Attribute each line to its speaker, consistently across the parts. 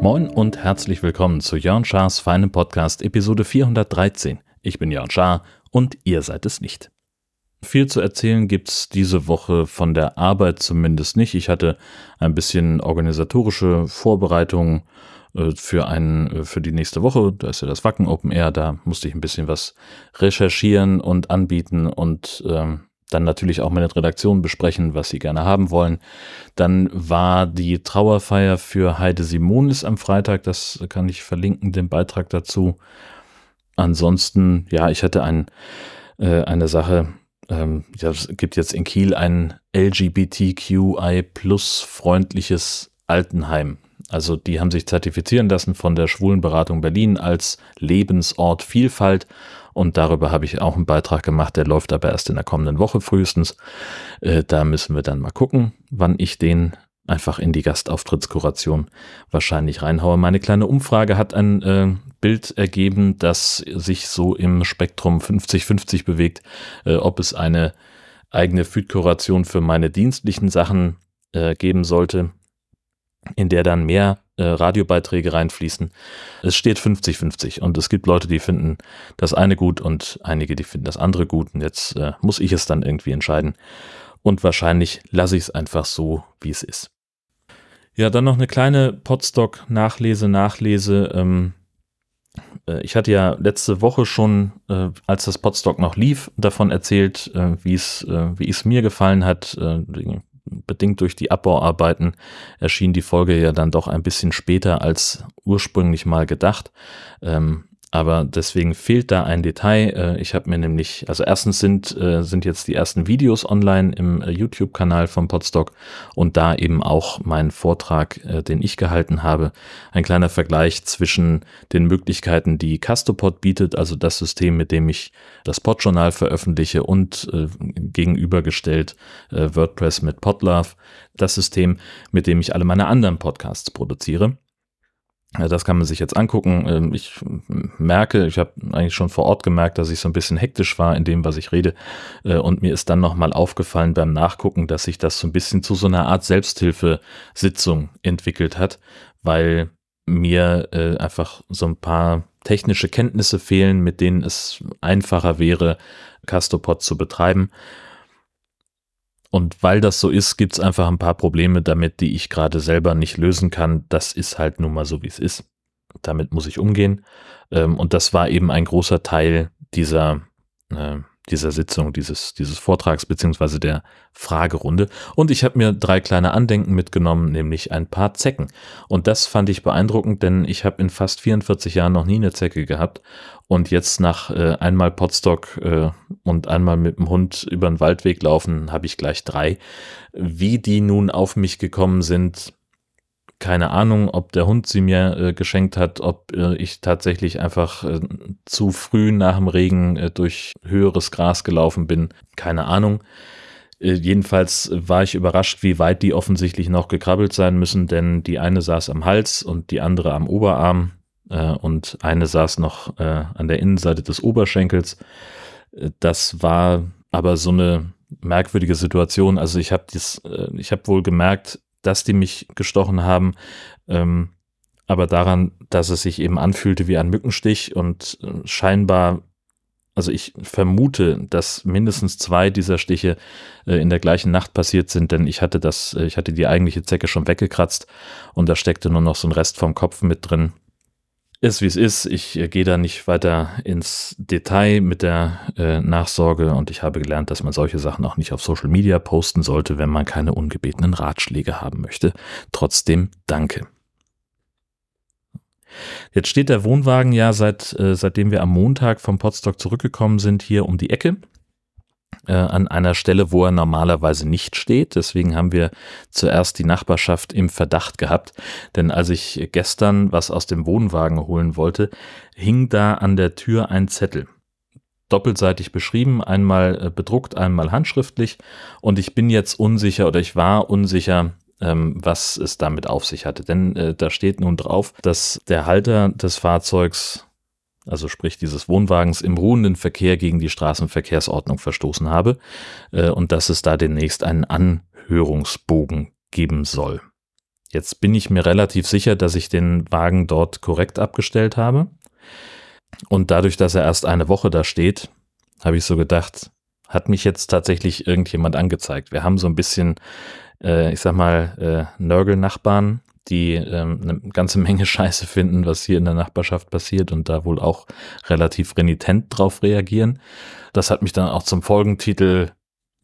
Speaker 1: Moin und herzlich willkommen zu Jörn Schars feinem Podcast Episode 413. Ich bin Jörn Schaar und ihr seid es nicht. Viel zu erzählen gibt's diese Woche von der Arbeit zumindest nicht. Ich hatte ein bisschen organisatorische Vorbereitungen für einen, äh, für die nächste Woche. Da ist ja das Wacken Open Air. Da musste ich ein bisschen was recherchieren und anbieten und ähm, dann natürlich auch mit Redaktion besprechen, was sie gerne haben wollen. Dann war die Trauerfeier für Heide Simonis am Freitag. Das kann ich verlinken, den Beitrag dazu. Ansonsten, ja, ich hatte ein, äh, eine Sache, ähm, ja, es gibt jetzt in Kiel ein LGBTQI plus freundliches Altenheim. Also die haben sich zertifizieren lassen von der Schwulenberatung Berlin als Lebensort Vielfalt. Und darüber habe ich auch einen Beitrag gemacht, der läuft aber erst in der kommenden Woche frühestens. Äh, da müssen wir dann mal gucken, wann ich den einfach in die Gastauftrittskoration wahrscheinlich reinhaue. Meine kleine Umfrage hat ein äh, Bild ergeben, das sich so im Spektrum 50-50 bewegt, äh, ob es eine eigene Feed-Kuration für meine dienstlichen Sachen äh, geben sollte, in der dann mehr äh, Radiobeiträge reinfließen. Es steht 50-50 und es gibt Leute, die finden das eine gut und einige, die finden das andere gut und jetzt äh, muss ich es dann irgendwie entscheiden und wahrscheinlich lasse ich es einfach so, wie es ist. Ja, dann noch eine kleine Podstock-Nachlese, Nachlese. Ähm, äh, ich hatte ja letzte Woche schon, äh, als das Podstock noch lief, davon erzählt, äh, wie es, äh, wie es mir gefallen hat. Äh, bedingt durch die Abbauarbeiten erschien die Folge ja dann doch ein bisschen später als ursprünglich mal gedacht. Ähm, aber deswegen fehlt da ein Detail. Äh, ich habe mir nämlich, also erstens sind, äh, sind jetzt die ersten Videos online im äh, YouTube-Kanal von Podstock und da eben auch mein Vortrag, den ich gehalten habe. Ein kleiner Vergleich zwischen den Möglichkeiten, die Castopod bietet, also das System, mit dem ich das Podjournal veröffentliche und gegenübergestellt WordPress mit Podlove, das System, mit dem ich alle meine anderen Podcasts produziere. Das kann man sich jetzt angucken. Ähm, ich merke, ich habe eigentlich schon vor Ort gemerkt, dass ich so ein bisschen hektisch war in dem, was ich rede. Äh, und mir ist dann nochmal aufgefallen beim Nachgucken, dass sich das so ein bisschen zu so einer Art Selbsthilfesitzung entwickelt hat, weil mir äh, einfach so ein paar technische Kenntnisse fehlen, mit denen es einfacher wäre, Castopod zu betreiben. Und weil das so ist, gibt es einfach ein paar Probleme damit, die ich gerade selber nicht lösen kann. Das ist halt nun mal so, wie es ist. Damit muss ich umgehen. Ähm, und das war eben ein großer Teil dieser äh, dieser Sitzung, dieses, dieses Vortrags beziehungsweise der Fragerunde. Und ich habe mir drei kleine Andenken mitgenommen, nämlich ein paar Zecken. Und das fand ich beeindruckend, denn ich habe in fast 44 Jahren noch nie eine Zecke gehabt. Und jetzt nach äh, einmal Potstock äh, und einmal mit dem Hund über den Waldweg laufen, habe ich gleich drei. Wie die nun auf mich gekommen sind, keine Ahnung, ob der Hund sie mir äh, geschenkt hat, ob äh, ich tatsächlich einfach äh, zu früh nach dem Regen äh, durch höheres Gras gelaufen bin. Keine Ahnung. Äh, jedenfalls war ich überrascht, wie weit die offensichtlich noch gekrabbelt sein müssen, denn die eine saß am Hals und die andere am Oberarm äh, und eine saß noch an der Innenseite des Oberschenkels. Das war aber so eine merkwürdige Situation. Also ich habe ich habe wohl gemerkt, dass die mich gestochen haben, ähm, aber daran, dass es sich eben anfühlte wie ein Mückenstich und äh, scheinbar, also ich vermute, dass mindestens zwei dieser Stiche äh, in der gleichen Nacht passiert sind, denn ich hatte das, äh, ich hatte die eigentliche Zecke schon weggekratzt und da steckte nur noch so ein Rest vom Kopf mit drin ist wie es ist. Ich äh, gehe da nicht weiter ins Detail mit der äh, Nachsorge und ich habe gelernt, dass man solche Sachen auch nicht auf Social Media posten sollte, wenn man keine ungebetenen Ratschläge haben möchte. Trotzdem danke. Jetzt steht der Wohnwagen ja seit, äh, seitdem wir am Montag vom Podstock zurückgekommen sind, hier um die Ecke äh, an einer Stelle, wo er normalerweise nicht steht. Deswegen haben wir zuerst die Nachbarschaft im Verdacht gehabt. Denn als ich gestern was aus dem Wohnwagen holen wollte, hing da an der Tür ein Zettel. Doppelseitig beschrieben, einmal äh, bedruckt, einmal handschriftlich. Und ich bin jetzt unsicher oder ich war unsicher, ähm, was es damit auf sich hatte. Denn äh, da steht nun drauf, dass der Halter des Fahrzeugs also sprich dieses Wohnwagens, im ruhenden Verkehr gegen die Straßenverkehrsordnung verstoßen habe äh, und dass es da demnächst einen Anhörungsbogen geben soll. Jetzt bin ich mir relativ sicher, dass ich den Wagen dort korrekt abgestellt habe. Und dadurch, dass er erst eine Woche da steht, habe ich so gedacht, hat mich jetzt tatsächlich irgendjemand angezeigt. Wir haben so ein bisschen, äh, ich sag mal, äh, Nörgel-Nachbarn, die ähm, eine ganze Menge Scheiße finden, was hier in der Nachbarschaft passiert und da wohl auch relativ renitent drauf reagieren. Das hat mich dann auch zum Folgentitel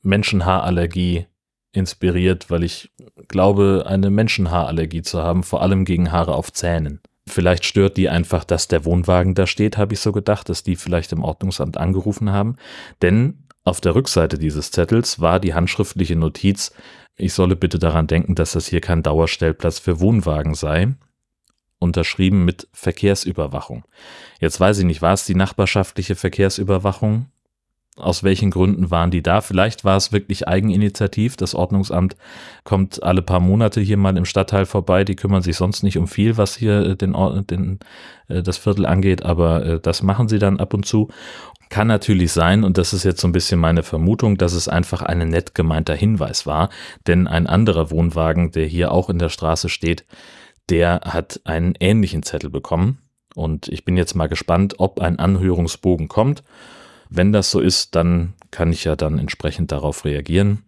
Speaker 1: Menschenhaarallergie inspiriert, weil ich glaube, eine Menschenhaarallergie zu haben, vor allem gegen Haare auf Zähnen. Vielleicht stört die einfach, dass der Wohnwagen da steht, habe ich so gedacht, dass die vielleicht im Ordnungsamt angerufen haben. Denn auf der Rückseite dieses Zettels war die handschriftliche Notiz, ich solle bitte daran denken, dass das hier kein Dauerstellplatz für Wohnwagen sei. Unterschrieben mit Verkehrsüberwachung. Jetzt weiß ich nicht, war es die nachbarschaftliche Verkehrsüberwachung? Aus welchen Gründen waren die da? Vielleicht war es wirklich Eigeninitiativ. Das Ordnungsamt kommt alle paar Monate hier mal im Stadtteil vorbei. Die kümmern sich sonst nicht um viel, was hier äh, den, den, äh, das Viertel angeht, aber äh, das machen sie dann ab und zu. Kann natürlich sein, und das ist jetzt so ein bisschen meine Vermutung, dass es einfach ein nett gemeinter Hinweis war, denn ein anderer Wohnwagen, der hier auch in der Straße steht, der hat einen ähnlichen Zettel bekommen. Und ich bin jetzt mal gespannt, ob ein Anhörungsbogen kommt. Wenn das so ist, dann kann ich ja dann entsprechend darauf reagieren.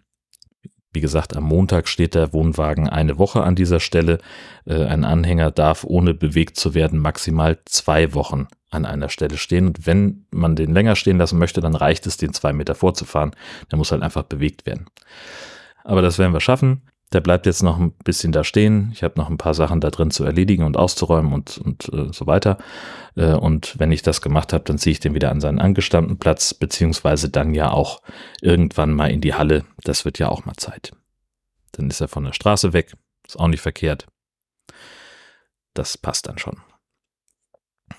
Speaker 1: Wie gesagt, am Montag steht der Wohnwagen eine Woche an dieser Stelle. Äh, ein Anhänger darf ohne bewegt zu werden maximal zwei Wochen an einer Stelle stehen. Und wenn man den länger stehen lassen möchte, dann reicht es, den zwei Meter vorzufahren. Der muss halt einfach bewegt werden. Aber das werden wir schaffen. Der bleibt jetzt noch ein bisschen da stehen. Ich habe noch ein paar Sachen da drin zu erledigen und auszuräumen und, und äh, so weiter. Äh, und wenn ich das gemacht habe, dann ziehe ich den wieder an seinen angestammten Platz, beziehungsweise dann ja auch irgendwann mal in die Halle. Das wird ja auch mal Zeit. Dann ist er von der Straße weg. Ist auch nicht verkehrt. Das passt dann schon.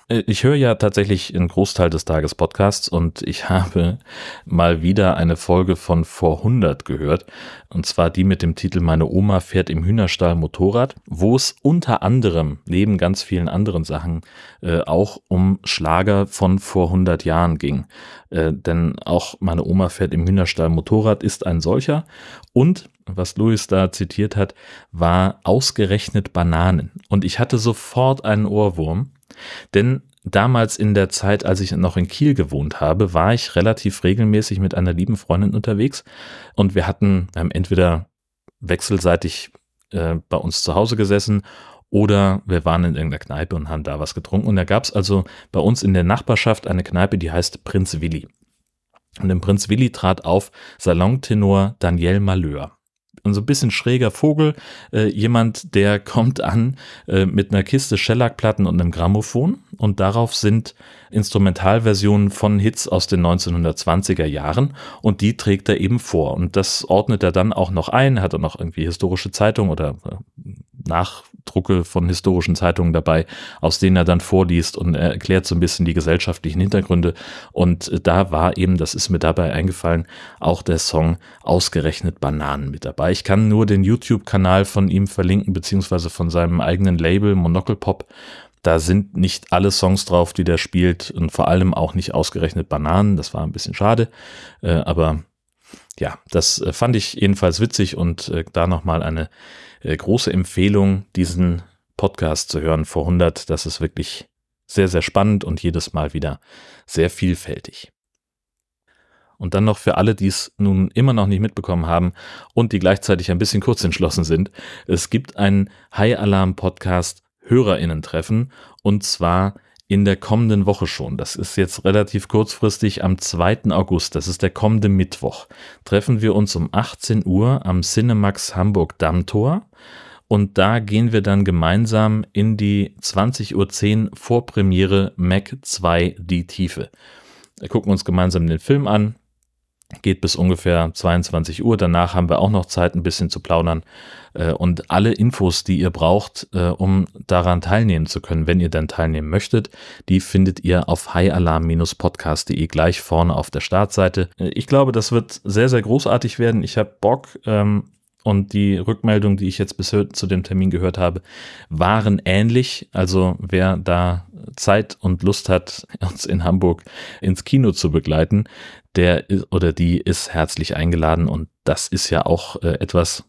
Speaker 1: Äh, ich höre ja tatsächlich einen Großteil des Tages Podcasts und ich habe mal wieder eine Folge von vor 100 gehört und zwar die mit dem Titel Meine Oma fährt im Hühnerstall Motorrad, wo es unter anderem neben ganz vielen anderen Sachen äh, auch um Schlager von vor 100 Jahren ging. Äh, denn auch Meine Oma fährt im Hühnerstall Motorrad ist ein solcher und was Louis da zitiert hat, war ausgerechnet Bananen. Und ich hatte sofort einen Ohrwurm, denn damals in der Zeit, als ich noch in Kiel gewohnt habe, war ich relativ regelmäßig mit einer lieben Freundin unterwegs und wir hatten ähm, entweder wechselseitig äh, bei uns zu Hause gesessen oder wir waren in irgendeiner Kneipe und haben da was getrunken. Und da gab es also bei uns in der Nachbarschaft eine Kneipe, die heißt Prinz Willi. Und im Prinz Willi trat auf Salontenor Daniel Malheur und so ein bisschen schräger Vogel, äh, jemand, der kommt an äh, mit einer Kiste Shellac-Platten und einem Grammophon. Und darauf sind Instrumentalversionen von Hits aus den 1920er Jahren. Und die trägt er eben vor. Und das ordnet er dann auch noch ein, hat er noch irgendwie historische Zeitungen oder äh, Nachdrucke von historischen Zeitungen dabei, aus denen er dann vorliest und er erklärt so ein bisschen die gesellschaftlichen Hintergründe und äh, da war eben, das ist mir dabei eingefallen, auch der Song Ausgerechnet Bananen mit dabei. Ich kann nur den YouTube-Kanal von ihm verlinken, beziehungsweise von seinem eigenen Label Monocle Pop da sind nicht alle Songs drauf, die der spielt und vor allem auch nicht ausgerechnet Bananen. Das war ein bisschen schade. Äh, aber ja, das äh, fand ich jedenfalls witzig und äh, da nochmal eine äh, große Empfehlung, diesen Podcast zu hören vor 100. Das ist wirklich sehr, sehr spannend und jedes Mal wieder sehr vielfältig. Und dann noch für alle, die es nun immer noch nicht mitbekommen haben und die gleichzeitig ein bisschen kurz entschlossen sind. Es gibt einen High Alarm Podcast HörerInnen treffen und zwar in der kommenden Woche schon. Das ist jetzt relativ kurzfristig am 2. August, das ist der kommende Mittwoch. Treffen wir uns um 18 Uhr am Cinemax Hamburg Dammtor und da gehen wir dann gemeinsam in die 20.10 Uhr Vorpremiere Mac 2 Die Tiefe. Wir gucken uns gemeinsam den Film an, geht bis ungefähr 22 Uhr. Danach haben wir auch noch Zeit, ein bisschen zu plaudern. Äh, und alle Infos, die ihr braucht, äh, um daran teilnehmen zu können, wenn ihr dann teilnehmen möchtet, die findet ihr auf highalarm-podcast.de gleich vorne auf der Startseite. Äh, ich glaube, das wird sehr, sehr großartig werden. Ich habe Bock. Ähm, und die Rückmeldungen, die ich jetzt bis zu dem Termin gehört habe, waren ähnlich. Also wer da Zeit und Lust hat, uns in Hamburg ins Kino zu begleiten, der oder die ist herzlich eingeladen und das ist ja auch äh, etwas,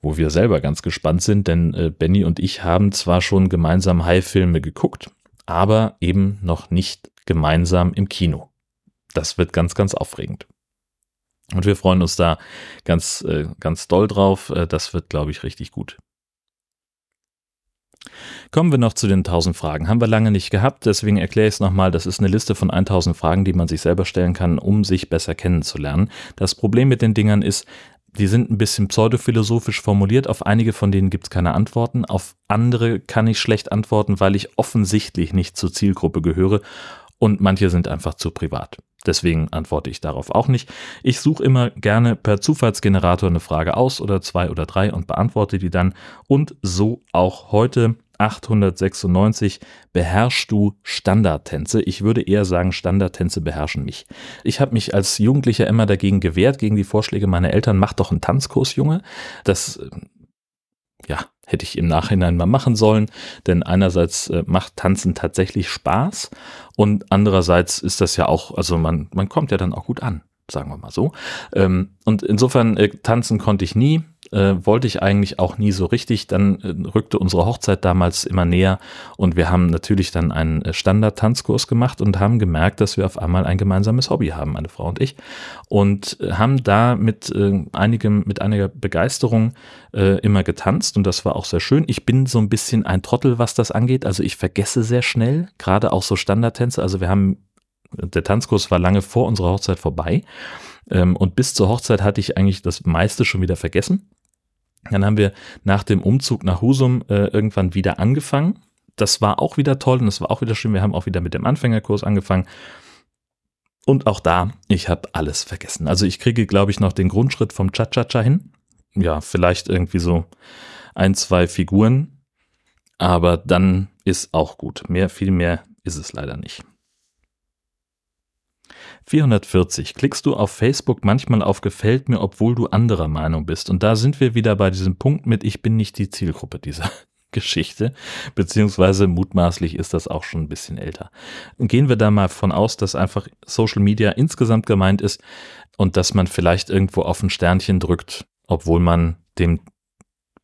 Speaker 1: wo wir selber ganz gespannt sind, denn äh, Benny und ich haben zwar schon gemeinsam High-Filme geguckt, aber eben noch nicht gemeinsam im Kino. Das wird ganz, ganz aufregend. Und wir freuen uns da ganz, äh, ganz doll drauf. Äh, das wird, glaube ich, richtig gut. Kommen wir noch zu den 1000 Fragen. Haben wir lange nicht gehabt, deswegen erkläre ich es nochmal. Das ist eine Liste von 1000 Fragen, die man sich selber stellen kann, um sich besser kennenzulernen. Das Problem mit den Dingern ist, die sind ein bisschen pseudophilosophisch formuliert. Auf einige von denen gibt es keine Antworten. Auf andere kann ich schlecht antworten, weil ich offensichtlich nicht zur Zielgruppe gehöre. Und manche sind einfach zu privat. Deswegen antworte ich darauf auch nicht. Ich suche immer gerne per Zufallsgenerator eine Frage aus oder zwei oder drei und beantworte die dann. Und so auch heute 896 beherrschst du Standardtänze. Ich würde eher sagen, Standardtänze beherrschen mich. Ich habe mich als Jugendlicher immer dagegen gewehrt, gegen die Vorschläge meiner Eltern, mach doch einen Tanzkurs, Junge. Das ja, hätte ich im Nachhinein mal machen sollen, denn einerseits äh, macht Tanzen tatsächlich Spaß und andererseits ist das ja auch, also man, man kommt ja dann auch gut an, sagen wir mal so. Ähm, und insofern äh, tanzen konnte ich nie, äh, wollte ich eigentlich auch nie so richtig. Dann äh, rückte unsere Hochzeit damals immer näher und wir haben natürlich dann einen äh, Standard-Tanzkurs gemacht und haben gemerkt, dass wir auf einmal ein gemeinsames Hobby haben, meine Frau und ich. Und äh, haben da mit äh, einigem, mit einiger Begeisterung äh, immer getanzt und das war auch sehr schön. Ich bin so ein bisschen ein Trottel, was das angeht. Also ich vergesse sehr schnell, gerade auch so Standardtänze. Also wir haben der Tanzkurs war lange vor unserer Hochzeit vorbei. Ähm, und bis zur Hochzeit hatte ich eigentlich das meiste schon wieder vergessen. Dann haben wir nach dem Umzug nach Husum äh, irgendwann wieder angefangen. Das war auch wieder toll und das war auch wieder schön. Wir haben auch wieder mit dem Anfängerkurs angefangen. Und auch da, ich habe alles vergessen. Also ich kriege, glaube ich, noch den Grundschritt vom Cha-Cha-Cha hin. Ja, vielleicht irgendwie so ein, zwei Figuren. Aber dann ist auch gut. Mehr, viel mehr ist es leider nicht. 440. Klickst du auf Facebook manchmal auf Gefällt mir, obwohl du anderer Meinung bist? Und da sind wir wieder bei diesem Punkt mit, ich bin nicht die Zielgruppe dieser Geschichte, beziehungsweise mutmaßlich ist das auch schon ein bisschen älter. Gehen wir da mal von aus, dass einfach Social Media insgesamt gemeint ist und dass man vielleicht irgendwo auf ein Sternchen drückt, obwohl man dem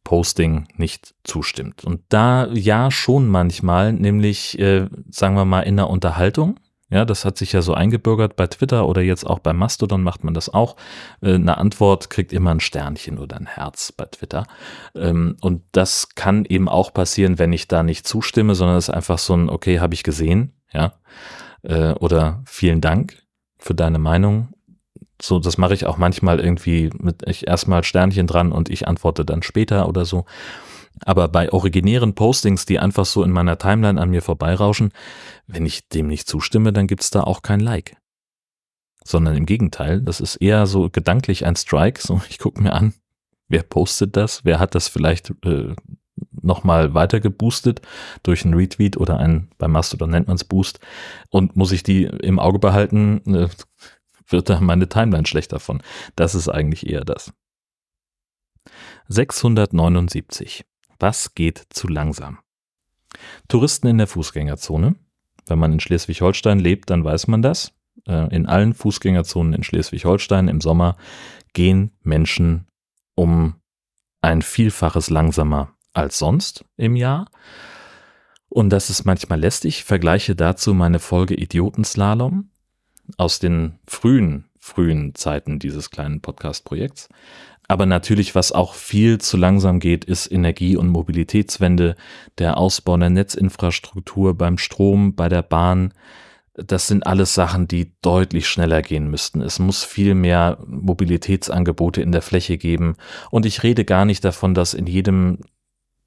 Speaker 1: Posting nicht zustimmt. Und da ja schon manchmal, nämlich äh, sagen wir mal in der Unterhaltung, ja, das hat sich ja so eingebürgert bei Twitter oder jetzt auch bei Mastodon macht man das auch. Äh, eine Antwort kriegt immer ein Sternchen oder ein Herz bei Twitter. Ähm, und das kann eben auch passieren, wenn ich da nicht zustimme, sondern es ist einfach so ein, okay, habe ich gesehen, ja. Äh, oder vielen Dank für deine Meinung. So, das mache ich auch manchmal irgendwie mit ich erstmal Sternchen dran und ich antworte dann später oder so. Aber bei originären Postings, die einfach so in meiner Timeline an mir vorbeirauschen, wenn ich dem nicht zustimme, dann gibt's da auch kein Like. Sondern im Gegenteil, das ist eher so gedanklich ein Strike. So, ich gucke mir an, wer postet das, wer hat das vielleicht äh, nochmal weiter geboostet durch einen Retweet oder ein, bei Mastodon nennt man es Boost. Und muss ich die im Auge behalten, äh, wird da meine Timeline schlecht davon. Das ist eigentlich eher das. 679. Was geht zu langsam? Touristen in der Fußgängerzone. Wenn man in Schleswig-Holstein lebt, dann weiß man das. Äh, in allen Fußgängerzonen in Schleswig-Holstein im Sommer gehen Menschen um ein Vielfaches langsamer als sonst im Jahr. Und das ist manchmal lästig. Vergleiche dazu meine Folge Idiotenslalom aus den frühen, frühen Zeiten dieses kleinen Podcast-Projekts. Aber natürlich, was auch viel zu langsam geht, ist Energie- und Mobilitätswende, der Ausbau der Netzinfrastruktur beim Strom, bei der Bahn. Das sind alles Sachen, die deutlich schneller gehen müssten. Es muss viel mehr Mobilitätsangebote in der Fläche geben. Und ich rede gar nicht davon, dass in jedem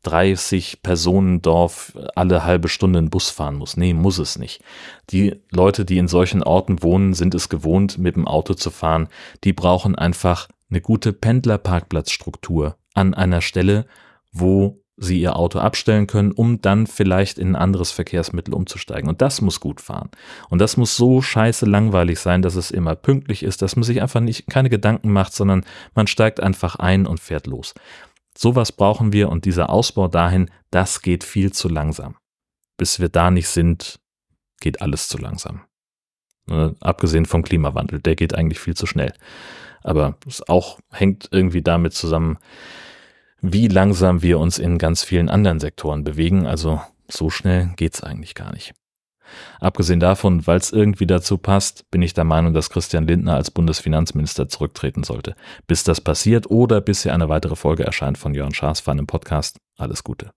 Speaker 1: 30 Personen Dorf alle halbe Stunde ein Bus fahren muss. Nee, muss es nicht. Die Leute, die in solchen Orten wohnen, sind es gewohnt, mit dem Auto zu fahren. Die brauchen einfach eine gute Pendlerparkplatzstruktur an einer Stelle, wo sie ihr Auto abstellen können, um dann vielleicht in ein anderes Verkehrsmittel umzusteigen. Und das muss gut fahren. Und das muss so scheiße langweilig sein, dass es immer pünktlich ist, dass man sich einfach nicht keine Gedanken macht, sondern man steigt einfach ein und fährt los. Sowas brauchen wir und dieser Ausbau dahin, das geht viel zu langsam. Bis wir da nicht sind, geht alles zu langsam. Ne, abgesehen vom Klimawandel, der geht eigentlich viel zu schnell. Aber es auch hängt irgendwie damit zusammen, wie langsam wir uns in ganz vielen anderen Sektoren bewegen. Also so schnell geht's eigentlich gar nicht. Abgesehen davon, weil es irgendwie dazu passt, bin ich der Meinung, dass Christian Lindner als Bundesfinanzminister zurücktreten sollte. Bis das passiert oder bis hier eine weitere Folge erscheint von Jörn Schaas von einem Podcast. Alles Gute.